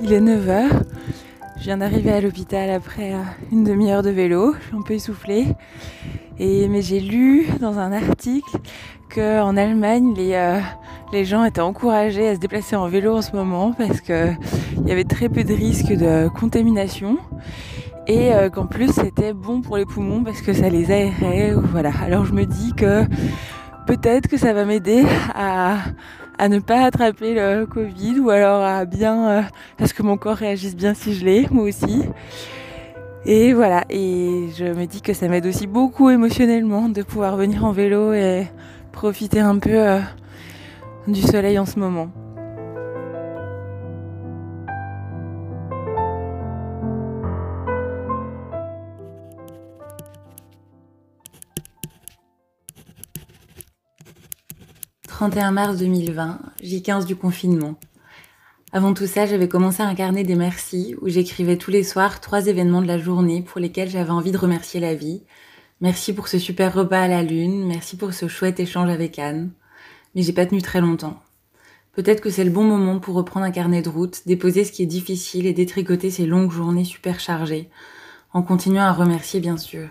Il est 9h. Je viens d'arriver à l'hôpital après euh, une demi-heure de vélo. Je suis un peu essoufflée. Et, mais j'ai lu dans un article qu'en Allemagne, les, euh, les gens étaient encouragés à se déplacer en vélo en ce moment parce qu'il y avait très peu de risques de contamination et euh, qu'en plus c'était bon pour les poumons parce que ça les aérait. Voilà. Alors je me dis que peut-être que ça va m'aider à, à ne pas attraper le Covid ou alors à bien euh, parce que mon corps réagisse bien si je l'ai, moi aussi. Et voilà, et je me dis que ça m'aide aussi beaucoup émotionnellement de pouvoir venir en vélo et profiter un peu euh, du soleil en ce moment. 31 mars 2020, J15 du confinement. Avant tout ça, j'avais commencé à incarner des merci où j'écrivais tous les soirs trois événements de la journée pour lesquels j'avais envie de remercier la vie. Merci pour ce super repas à la lune, merci pour ce chouette échange avec Anne. Mais j'ai pas tenu très longtemps. Peut-être que c'est le bon moment pour reprendre un carnet de route, déposer ce qui est difficile et détricoter ces longues journées super chargées, en continuant à remercier bien sûr.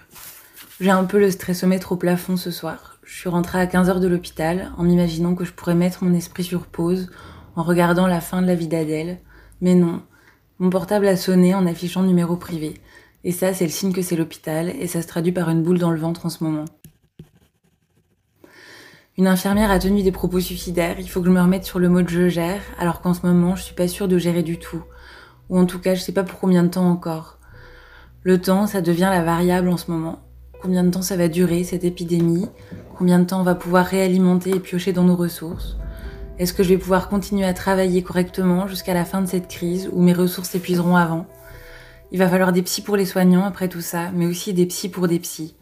J'ai un peu le stressomètre au plafond ce soir. Je suis rentrée à 15h de l'hôpital en m'imaginant que je pourrais mettre mon esprit sur pause en regardant la fin de la vie d'Adèle. Mais non, mon portable a sonné en affichant numéro privé. Et ça, c'est le signe que c'est l'hôpital et ça se traduit par une boule dans le ventre en ce moment. Une infirmière a tenu des propos suicidaires, il faut que je me remette sur le mode je gère, alors qu'en ce moment, je suis pas sûre de gérer du tout. Ou en tout cas, je sais pas pour combien de temps encore. Le temps, ça devient la variable en ce moment. Combien de temps ça va durer, cette épidémie? Combien de temps on va pouvoir réalimenter et piocher dans nos ressources Est-ce que je vais pouvoir continuer à travailler correctement jusqu'à la fin de cette crise ou mes ressources s'épuiseront avant? Il va falloir des psys pour les soignants après tout ça, mais aussi des psys pour des psys.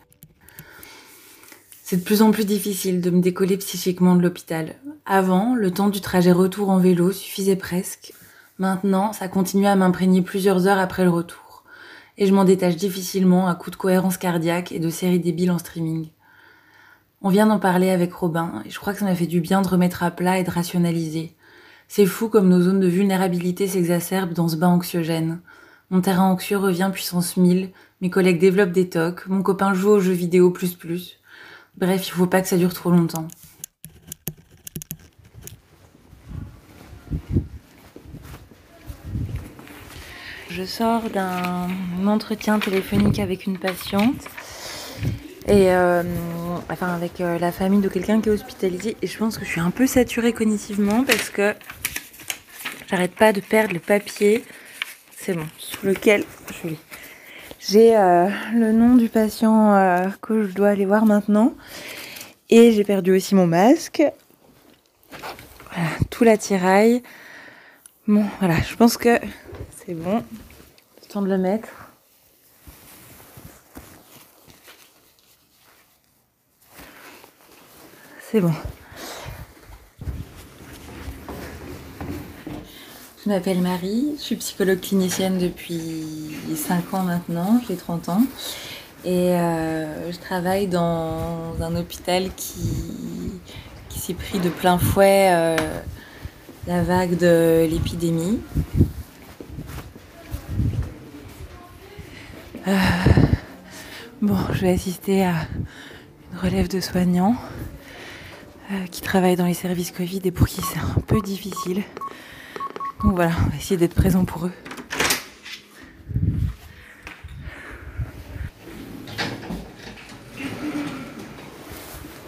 C'est de plus en plus difficile de me décoller psychiquement de l'hôpital. Avant, le temps du trajet retour en vélo suffisait presque. Maintenant, ça continue à m'imprégner plusieurs heures après le retour. Et je m'en détache difficilement à coup de cohérence cardiaque et de séries débiles en streaming. On vient d'en parler avec Robin, et je crois que ça m'a fait du bien de remettre à plat et de rationaliser. C'est fou comme nos zones de vulnérabilité s'exacerbent dans ce bain anxiogène. Mon terrain anxieux revient puissance 1000, mes collègues développent des tocs, mon copain joue aux jeux vidéo plus plus. Bref, il faut pas que ça dure trop longtemps. Je sors d'un entretien téléphonique avec une patiente et euh, enfin avec euh, la famille de quelqu'un qui est hospitalisé. Et je pense que je suis un peu saturée cognitivement parce que j'arrête pas de perdre le papier. C'est bon. Sur lequel j'ai euh, le nom du patient que je dois aller voir maintenant. Et j'ai perdu aussi mon masque. Voilà tout l'attirail. Bon voilà je pense que c'est bon. Temps de le mettre c'est bon. Je m'appelle Marie, je suis psychologue clinicienne depuis 5 ans maintenant, j'ai 30 ans. Et euh, je travaille dans un hôpital qui, s'est pris de plein fouet euh, la vague de l'épidémie. Euh, bon, je vais assister à une relève de soignants. Euh, qui travaillent dans les services Covid et pour qui c'est un peu difficile. Donc voilà, on va essayer d'être présent pour eux.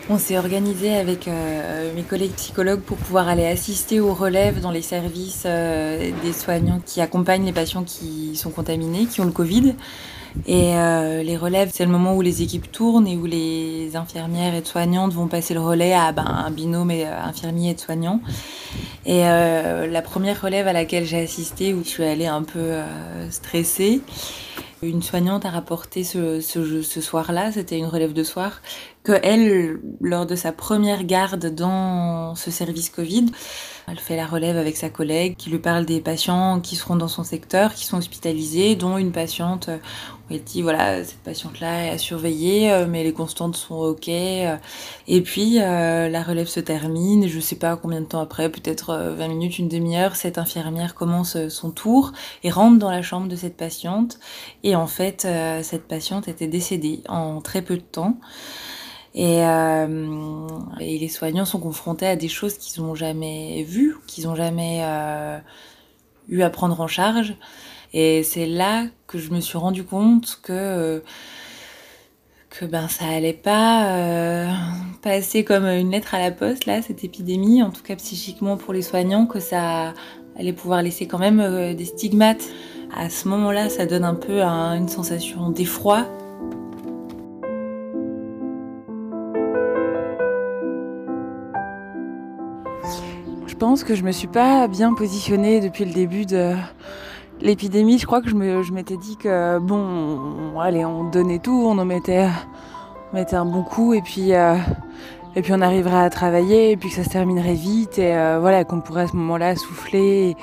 On s'est organisé avec euh, mes collègues psychologues pour pouvoir aller assister aux relèves dans les services euh, des soignants qui accompagnent les patients qui sont contaminés, qui ont le Covid. Et euh, les relèves, c'est le moment où les équipes tournent et où les infirmières et soignantes vont passer le relais à ben, un binôme et, euh, infirmier et soignant. Et euh, la première relève à laquelle j'ai assisté, où je suis allée un peu stressée, une soignante a rapporté ce soir-là, c'était une relève de soir, que elle, lors de sa première garde dans ce service Covid, elle fait la relève avec sa collègue qui lui parle des patients qui seront dans son secteur, qui sont hospitalisés, dont une patiente où elle dit voilà cette patiente là est à surveiller euh, mais les constantes sont ok et puis euh, la relève se termine et je sais pas combien de temps après peut-être 20 euh, minutes une demi-heure cette infirmière commence son tour et rentre dans la chambre de cette patiente. Et en fait cette patiente était décédée en très peu de temps et, euh, et, les soignants sont confrontés à des choses qu'ils n'ont jamais vues, qu'ils n'ont jamais euh, eu à prendre en charge. Et c'est là que je me suis rendu compte que que ben ça allait pas euh, passer comme une lettre à la poste là cette épidémie, en tout cas psychiquement pour les soignants, que ça allait pouvoir laisser quand même des stigmates. À ce moment-là, ça donne un peu une sensation d'effroi pense que je me suis pas bien positionnée depuis le début de l'épidémie. Je crois que je, m'étais dit que bon, allez, on donnait tout, on en mettait, mettait un bon coup et puis euh, et puis on arriverait à travailler et puis que ça se terminerait vite et euh, voilà qu'on pourrait à ce moment-là souffler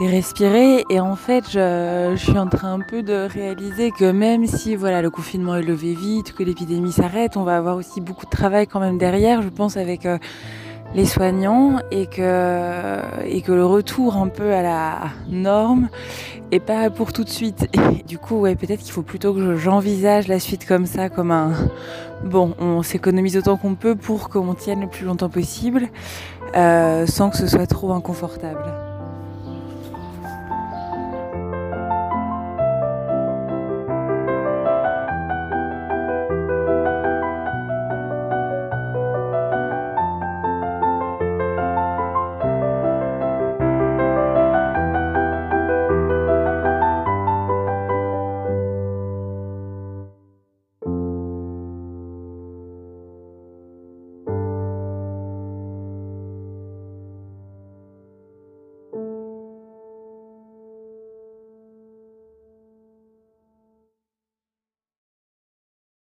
et, et, respirer. Et en fait, je, je, suis en train un peu de réaliser que même si voilà le confinement est levé vite, que l'épidémie s'arrête, on va avoir aussi beaucoup de travail quand même derrière. Je pense avec euh, les soignants et que, et que le retour un peu à la norme est pas pour tout de suite. Du coup, ouais, peut-être qu'il faut plutôt que j'envisage la suite comme ça, comme un bon, on s'économise autant qu'on peut pour qu'on tienne le plus longtemps possible, euh, sans que ce soit trop inconfortable.